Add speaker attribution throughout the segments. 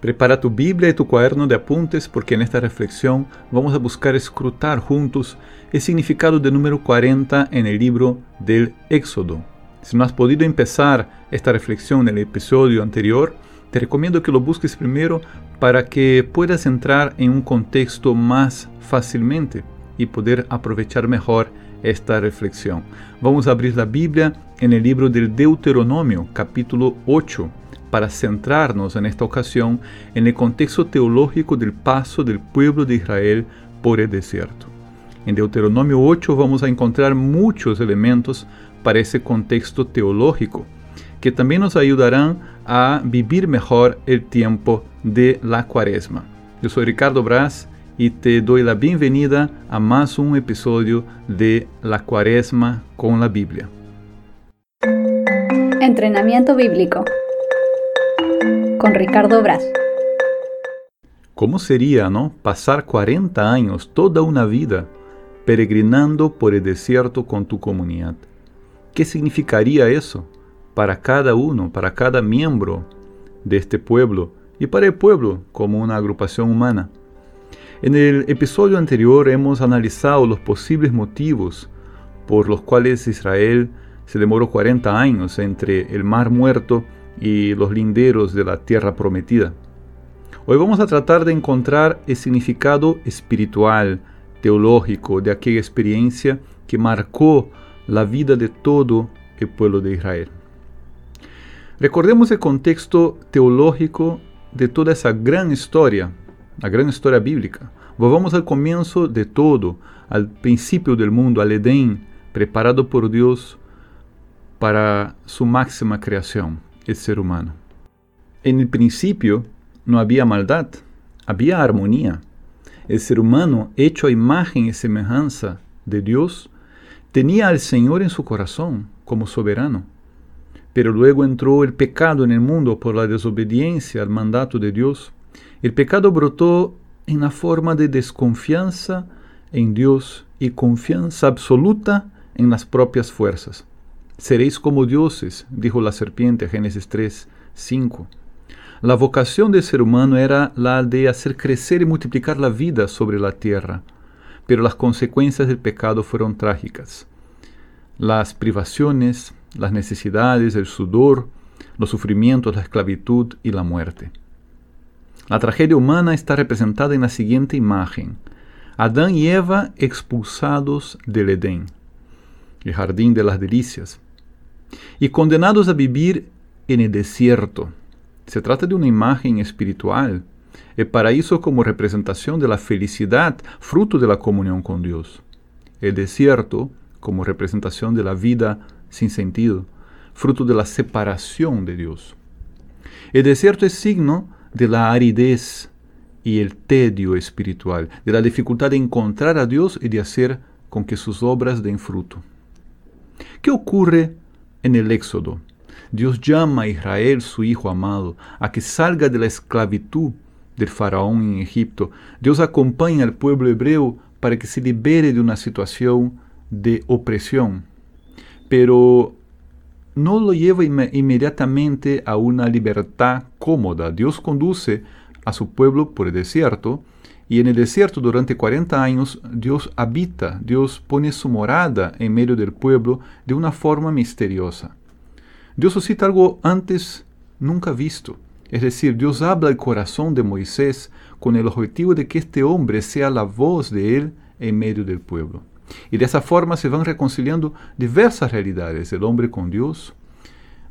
Speaker 1: Prepara tu Biblia y tu cuaderno de apuntes porque en esta reflexión vamos a buscar escrutar juntos el significado del número 40 en el libro del Éxodo. Si no has podido empezar esta reflexión en el episodio anterior, te recomiendo que lo busques primero para que puedas entrar en un contexto más fácilmente y poder aprovechar mejor esta reflexión. Vamos a abrir la Biblia en el libro del Deuteronomio, capítulo 8 para centrarnos en esta ocasión en el contexto teológico del paso del pueblo de Israel por el desierto. En Deuteronomio 8 vamos a encontrar muchos elementos para ese contexto teológico, que también nos ayudarán a vivir mejor el tiempo de la cuaresma. Yo soy Ricardo Brás y te doy la bienvenida a más un episodio de La cuaresma con la Biblia.
Speaker 2: Entrenamiento bíblico con Ricardo Braz.
Speaker 1: ¿Cómo sería, no? Pasar 40 años, toda una vida, peregrinando por el desierto con tu comunidad. ¿Qué significaría eso para cada uno, para cada miembro de este pueblo y para el pueblo como una agrupación humana? En el episodio anterior hemos analizado los posibles motivos por los cuales Israel se demoró 40 años entre el Mar Muerto los linderos de la tierra prometida. Hoy vamos a tratar de encontrar el significado espiritual, teológico de aquella experiencia que marcó la vida de todo el pueblo de Israel. Recordemos el contexto teológico de toda esa gran historia, la gran historia bíblica. Volvamos al comienzo de todo, al principio del mundo, al Edén, preparado por Dios para su máxima creación el ser humano. En el principio no había maldad, había armonía. El ser humano, hecho a imagen y semejanza de Dios, tenía al Señor en su corazón como soberano. Pero luego entró el pecado en el mundo por la desobediencia al mandato de Dios. El pecado brotó en la forma de desconfianza en Dios y confianza absoluta en las propias fuerzas. Seréis como dioses, dijo la serpiente, Génesis 3, 5. La vocación del ser humano era la de hacer crecer y multiplicar la vida sobre la tierra, pero las consecuencias del pecado fueron trágicas. Las privaciones, las necesidades, el sudor, los sufrimientos, la esclavitud y la muerte. La tragedia humana está representada en la siguiente imagen. Adán y Eva expulsados del Edén, el jardín de las delicias, y condenados a vivir en el desierto. Se trata de una imagen espiritual, el paraíso como representación de la felicidad, fruto de la comunión con Dios. El desierto como representación de la vida sin sentido, fruto de la separación de Dios. El desierto es signo de la aridez y el tedio espiritual, de la dificultad de encontrar a Dios y de hacer con que sus obras den fruto. ¿Qué ocurre en el Éxodo, Dios llama a Israel, su hijo amado, a que salga de la esclavitud del faraón en Egipto. Dios acompaña al pueblo hebreo para que se libere de una situación de opresión, pero no lo lleva inmediatamente a una libertad cómoda. Dios conduce a su pueblo por el desierto y en el desierto durante 40 años Dios habita, Dios pone su morada en medio del pueblo de una forma misteriosa. Dios suscita algo antes nunca visto. Es decir, Dios habla al corazón de Moisés con el objetivo de que este hombre sea la voz de él en medio del pueblo. Y de esa forma se van reconciliando diversas realidades, el hombre con Dios,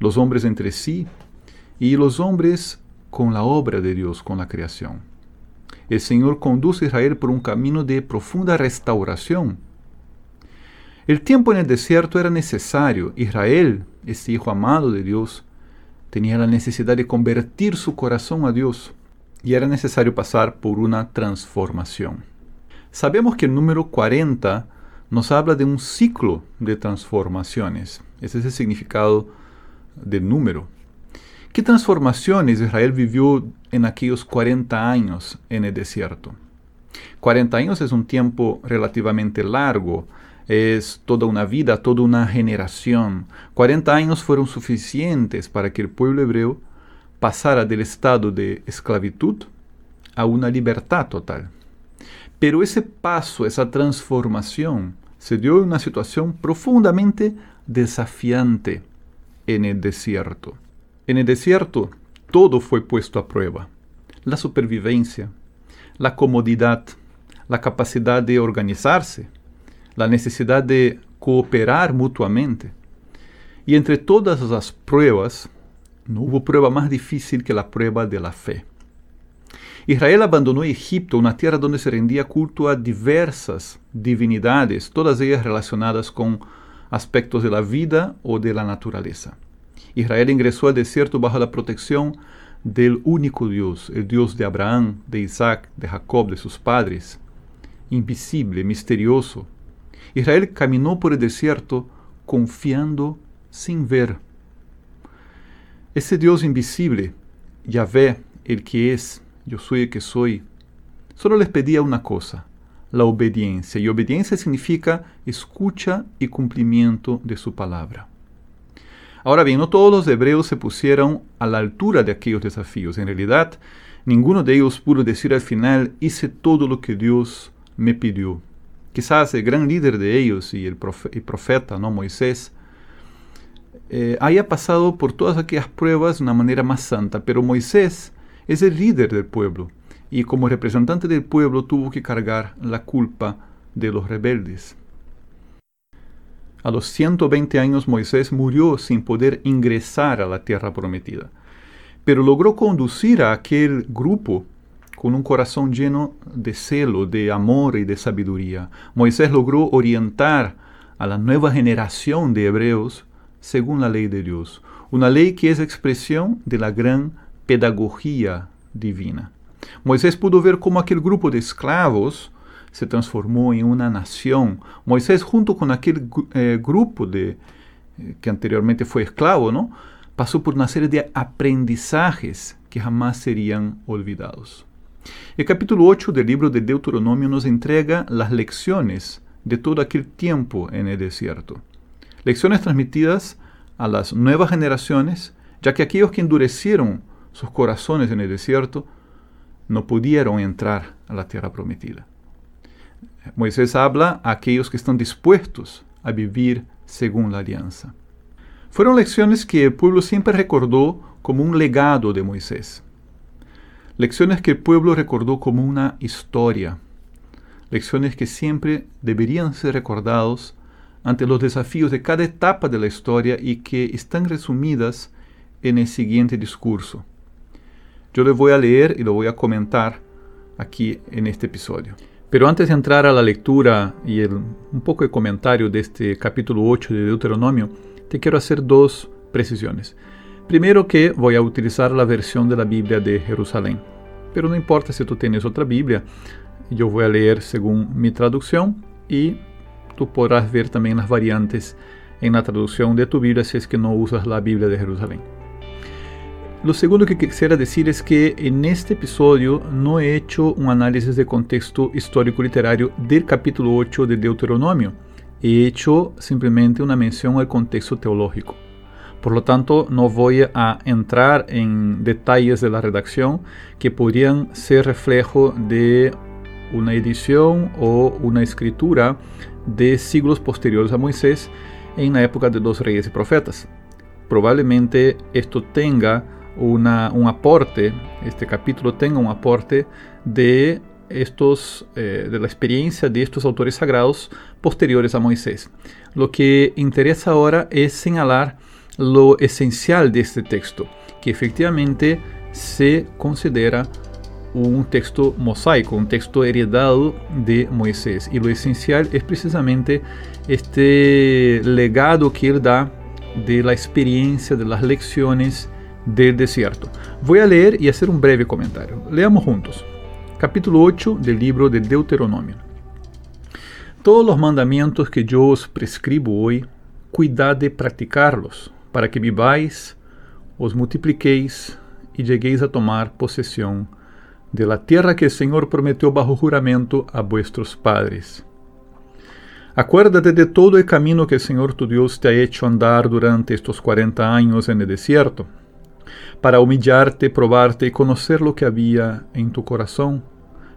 Speaker 1: los hombres entre sí y los hombres con la obra de Dios, con la creación el Señor conduce a Israel por un camino de profunda restauración. El tiempo en el desierto era necesario. Israel, este hijo amado de Dios, tenía la necesidad de convertir su corazón a Dios y era necesario pasar por una transformación. Sabemos que el número 40 nos habla de un ciclo de transformaciones. Ese es el significado del número. ¿Qué transformaciones Israel vivió en aquellos 40 años en el desierto? 40 años es un tiempo relativamente largo, es toda una vida, toda una generación. 40 años fueron suficientes para que el pueblo hebreo pasara del estado de esclavitud a una libertad total. Pero ese paso, esa transformación, se dio en una situación profundamente desafiante en el desierto. En el desierto todo fue puesto a prueba. La supervivencia, la comodidad, la capacidad de organizarse, la necesidad de cooperar mutuamente. Y entre todas las pruebas, no hubo prueba más difícil que la prueba de la fe. Israel abandonó Egipto, una tierra donde se rendía culto a diversas divinidades, todas ellas relacionadas con aspectos de la vida o de la naturaleza. Israel ingresó al desierto bajo la protección del único Dios, el Dios de Abraham, de Isaac, de Jacob, de sus padres, invisible, misterioso. Israel caminó por el desierto confiando sin ver. Ese Dios invisible, Yahvé, el que es, yo soy el que soy, solo les pedía una cosa, la obediencia. Y obediencia significa escucha y cumplimiento de su palabra. Ahora bien, no todos los hebreos se pusieron a la altura de aquellos desafíos. En realidad, ninguno de ellos pudo decir al final, hice todo lo que Dios me pidió. Quizás el gran líder de ellos y el, profeta, ¿no? Moisés, eh, haya pasado por todas aquellas pruebas de una manera más santa, pero Moisés es el líder del pueblo y como representante del pueblo tuvo que cargar la culpa de los rebeldes. A los 120 años Moisés murió sin poder ingresar a la tierra prometida, pero logró conducir a aquel grupo con un corazón lleno de celo, de amor y de sabiduría. Moisés logró orientar a la nueva generación de hebreos según la ley de Dios, una ley que es expresión de la gran pedagogía divina. Moisés pudo ver cómo aquel grupo de esclavos se transformó en una nación. Moisés junto con aquel eh, grupo de, eh, que anteriormente fue esclavo, ¿no? pasó por una serie de aprendizajes que jamás serían olvidados. El capítulo 8 del libro de Deuteronomio nos entrega las lecciones de todo aquel tiempo en el desierto. Lecciones transmitidas a las nuevas generaciones, ya que aquellos que endurecieron sus corazones en el desierto, no pudieron entrar a la tierra prometida. Moisés habla a aquellos que están dispuestos a vivir según la alianza. Fueron lecciones que el pueblo siempre recordó como un legado de Moisés. Lecciones que el pueblo recordó como una historia. Lecciones que siempre deberían ser recordados ante los desafíos de cada etapa de la historia y que están resumidas en el siguiente discurso. Yo le voy a leer y lo voy a comentar aquí en este episodio. Pero antes de entrar a la lectura y un poco de comentario de este capítulo 8 de Deuteronomio, te quiero hacer dos precisiones. Primero que voy a utilizar la versión de la Biblia de Jerusalén. Pero no importa si tú tienes otra Biblia, yo voy a leer según mi traducción y tú podrás ver también las variantes en la traducción de tu Biblia si es que no usas la Biblia de Jerusalén. Lo segundo que quisiera decir es que en este episodio no he hecho un análisis de contexto histórico literario del capítulo 8 de Deuteronomio. He hecho simplemente una mención al contexto teológico. Por lo tanto, no voy a entrar en detalles de la redacción que podrían ser reflejo de una edición o una escritura de siglos posteriores a Moisés en la época de los reyes y profetas. Probablemente esto tenga un aporte, este capítulo tenga un aporte de estos, eh, de la experiencia de estos autores sagrados posteriores a Moisés. Lo que interesa ahora es señalar lo esencial de este texto, que efectivamente se considera un texto mosaico, un texto heredado de Moisés. Y lo esencial es precisamente este legado que él da de la experiencia, de las lecciones del desierto. Voy a leer y hacer un breve comentario. Leamos juntos. Capítulo 8 del libro de Deuteronomio. Todos los mandamientos que yo os prescribo hoy, cuidad de practicarlos, para que viváis, os multipliquéis y lleguéis a tomar posesión de la tierra que el Señor prometió bajo juramento a vuestros padres. Acuérdate de todo el camino que el Señor tu Dios te ha hecho andar durante estos cuarenta años en el desierto para humillarte, probarte y conocer lo que había en tu corazón,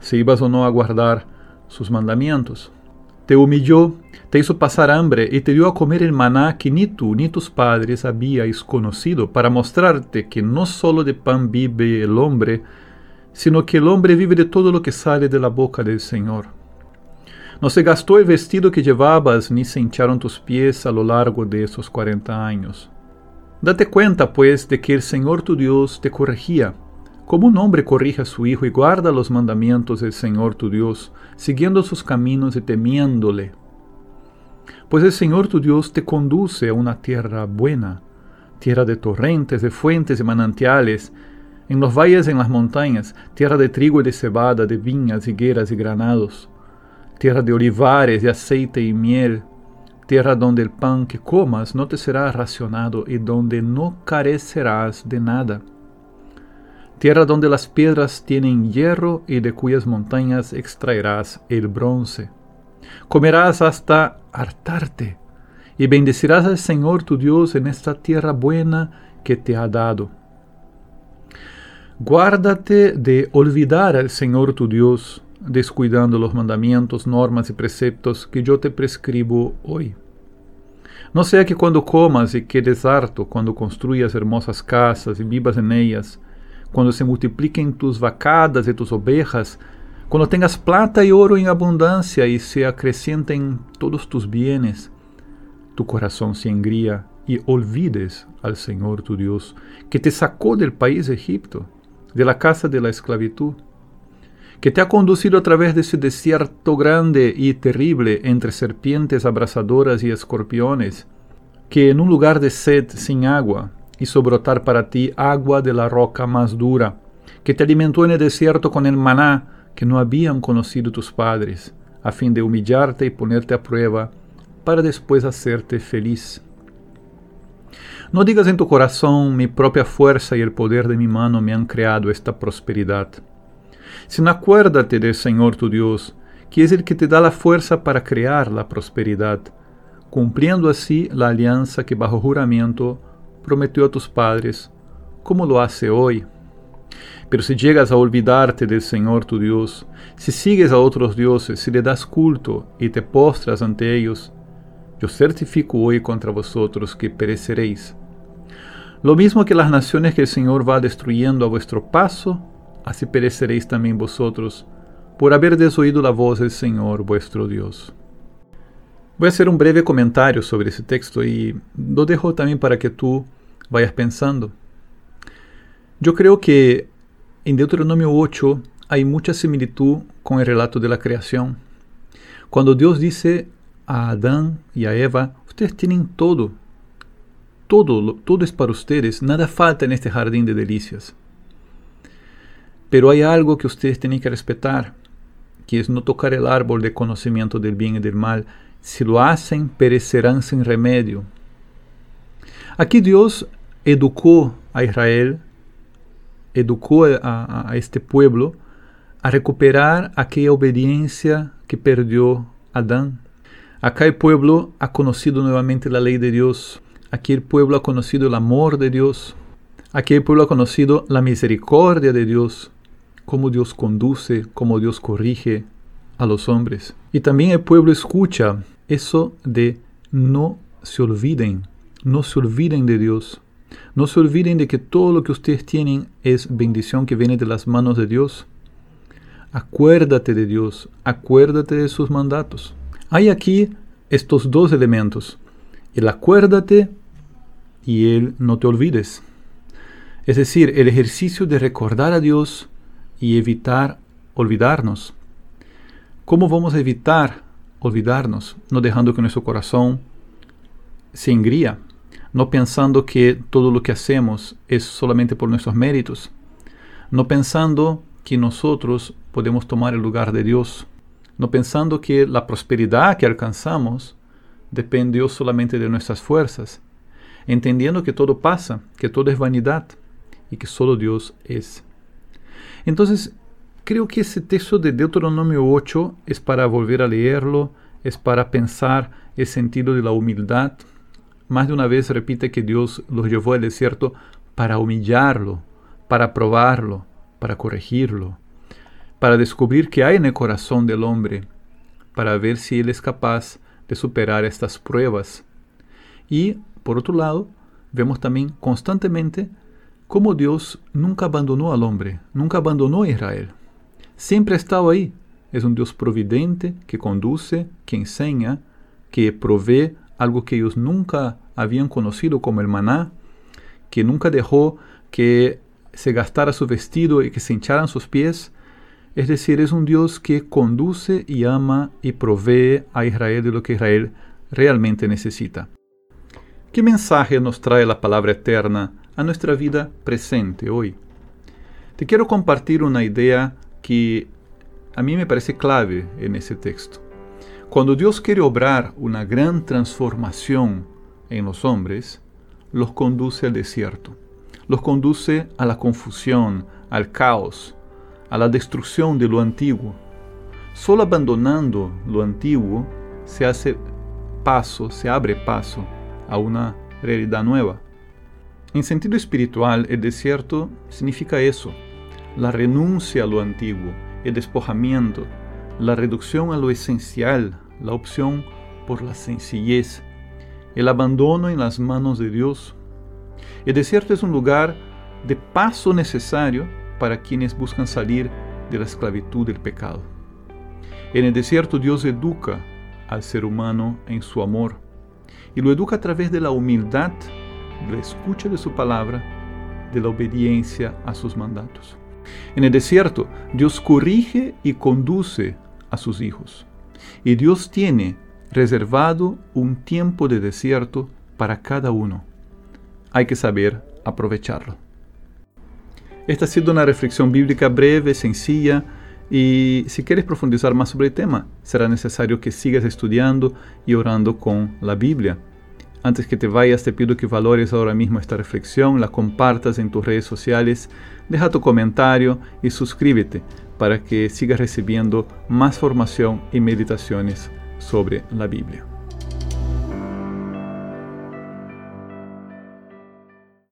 Speaker 1: si ibas o no a guardar sus mandamientos. Te humilló, te hizo pasar hambre y te dio a comer el maná que ni tú ni tus padres habíais conocido, para mostrarte que no solo de pan vive el hombre, sino que el hombre vive de todo lo que sale de la boca del Señor. No se gastó el vestido que llevabas, ni se hincharon tus pies a lo largo de esos cuarenta años. Date cuenta, pues, de que el Señor tu Dios te corregía, como un hombre corrige a su hijo y guarda los mandamientos del Señor tu Dios, siguiendo sus caminos y temiéndole. Pues el Señor tu Dios te conduce a una tierra buena, tierra de torrentes, de fuentes y manantiales, en los valles y en las montañas, tierra de trigo y de cebada, de viñas, higueras y granados, tierra de olivares, de aceite y miel, tierra donde el pan que comas no te será racionado y donde no carecerás de nada tierra donde las piedras tienen hierro y de cuyas montañas extraerás el bronce. Comerás hasta hartarte y bendecirás al Señor tu Dios en esta tierra buena que te ha dado. Guárdate de olvidar al Señor tu Dios, descuidando los mandamientos, normas y preceptos que yo te prescribo hoy. No sea que cuando comas y quedes harto, cuando construyas hermosas casas y vivas en ellas, cuando se multipliquen tus vacadas y tus ovejas, cuando tengas plata y oro en abundancia y se acrecienten todos tus bienes, tu corazón se engría y olvides al Señor tu Dios, que te sacó del país Egipto, de la casa de la esclavitud, que te ha conducido a través de ese desierto grande y terrible entre serpientes abrasadoras y escorpiones, que en un lugar de sed sin agua hizo brotar para ti agua de la roca más dura, que te alimentó en el desierto con el maná que no habían conocido tus padres, a fin de humillarte y ponerte a prueba, para después hacerte feliz. No digas en tu corazón, mi propia fuerza y el poder de mi mano me han creado esta prosperidad. Sino acuérdate del Señor tu Dios, que es el que te da la fuerza para crear la prosperidad, cumpliendo así la alianza que bajo juramento prometió a tus padres, como lo hace hoy. Pero si llegas a olvidarte del Señor tu Dios, si sigues a otros dioses, si le das culto y te postras ante ellos, yo certifico hoy contra vosotros que pereceréis. Lo mismo que las naciones que el Señor va destruyendo a vuestro paso, así pereceréis también vosotros, por haber desoído la voz del Señor vuestro Dios. Voy a hacer un breve comentario sobre ese texto y lo dejo también para que tú vayas pensando. Yo creo que en Deuteronomio 8 hay mucha similitud con el relato de la creación. Cuando Dios dice a Adán y a Eva, ustedes tienen todo, todo, todo es para ustedes, nada falta en este jardín de delicias. Pero hay algo que ustedes tienen que respetar, que es no tocar el árbol de conocimiento del bien y del mal. Si lo hacen, perecerán sin remedio. Aquí Dios educó a Israel, educó a, este pueblo a recuperar aquella obediencia que perdió Adán. Acá el pueblo ha conocido nuevamente la ley de Dios. Aquí el pueblo ha conocido el amor de Dios. Aquí el pueblo ha conocido la misericordia de Dios, cómo Dios conduce, cómo Dios corrige a los hombres. Y también el pueblo escucha eso de no se olviden, no se olviden de Dios. No se olviden de que todo lo que ustedes tienen es bendición que viene de las manos de Dios. Acuérdate de Dios, acuérdate de sus mandatos. Hay aquí estos dos elementos, el acuérdate y el no te olvides. Es decir, el ejercicio de recordar a Dios y evitar olvidarnos. ¿Cómo vamos a evitar olvidarnos? No dejando que nuestro corazón se engría no pensando que todo lo que hacemos es solamente por nuestros méritos, no pensando que nosotros podemos tomar el lugar de Dios, no pensando que la prosperidad que alcanzamos depende solamente de nuestras fuerzas, entendiendo que todo pasa, que todo es vanidad y que solo Dios es. Entonces, creo que ese texto de Deuteronomio 8 es para volver a leerlo, es para pensar el sentido de la humildad, más de una vez repite que Dios los llevó al desierto para humillarlo, para probarlo, para corregirlo, para descubrir qué hay en el corazón del hombre, para ver si él es capaz de superar estas pruebas. Y, por otro lado, vemos también constantemente cómo Dios nunca abandonó al hombre, nunca abandonó a Israel. Siempre ha estado ahí. Es un Dios providente que conduce, que enseña, que provee algo que ellos nunca habían conocido como el maná, que nunca dejó que se gastara su vestido y que se hincharan sus pies. Es decir, es un Dios que conduce y ama y provee a Israel de lo que Israel realmente necesita. ¿Qué mensaje nos trae la palabra eterna a nuestra vida presente hoy? Te quiero compartir una idea que a mí me parece clave en ese texto. Cuando Dios quiere obrar una gran transformación en los hombres, los conduce al desierto, los conduce a la confusión, al caos, a la destrucción de lo antiguo. Solo abandonando lo antiguo se hace paso, se abre paso a una realidad nueva. En sentido espiritual, el desierto significa eso, la renuncia a lo antiguo, el despojamiento, la reducción a lo esencial, la opción por la sencillez, el abandono en las manos de Dios. El desierto es un lugar de paso necesario para quienes buscan salir de la esclavitud del pecado. En el desierto Dios educa al ser humano en su amor y lo educa a través de la humildad, la escucha de su palabra, de la obediencia a sus mandatos. En el desierto, Dios corrige y conduce a sus hijos. Y Dios tiene reservado un tiempo de desierto para cada uno. Hay que saber aprovecharlo. Esta ha sido una reflexión bíblica breve, sencilla, y si quieres profundizar más sobre el tema, será necesario que sigas estudiando y orando con la Biblia. Antes que te vayas, te pido que valores ahora mismo esta reflexión, la compartas en tus redes sociales, deja tu comentario y suscríbete para que sigas recibiendo más formación y meditaciones sobre la Biblia.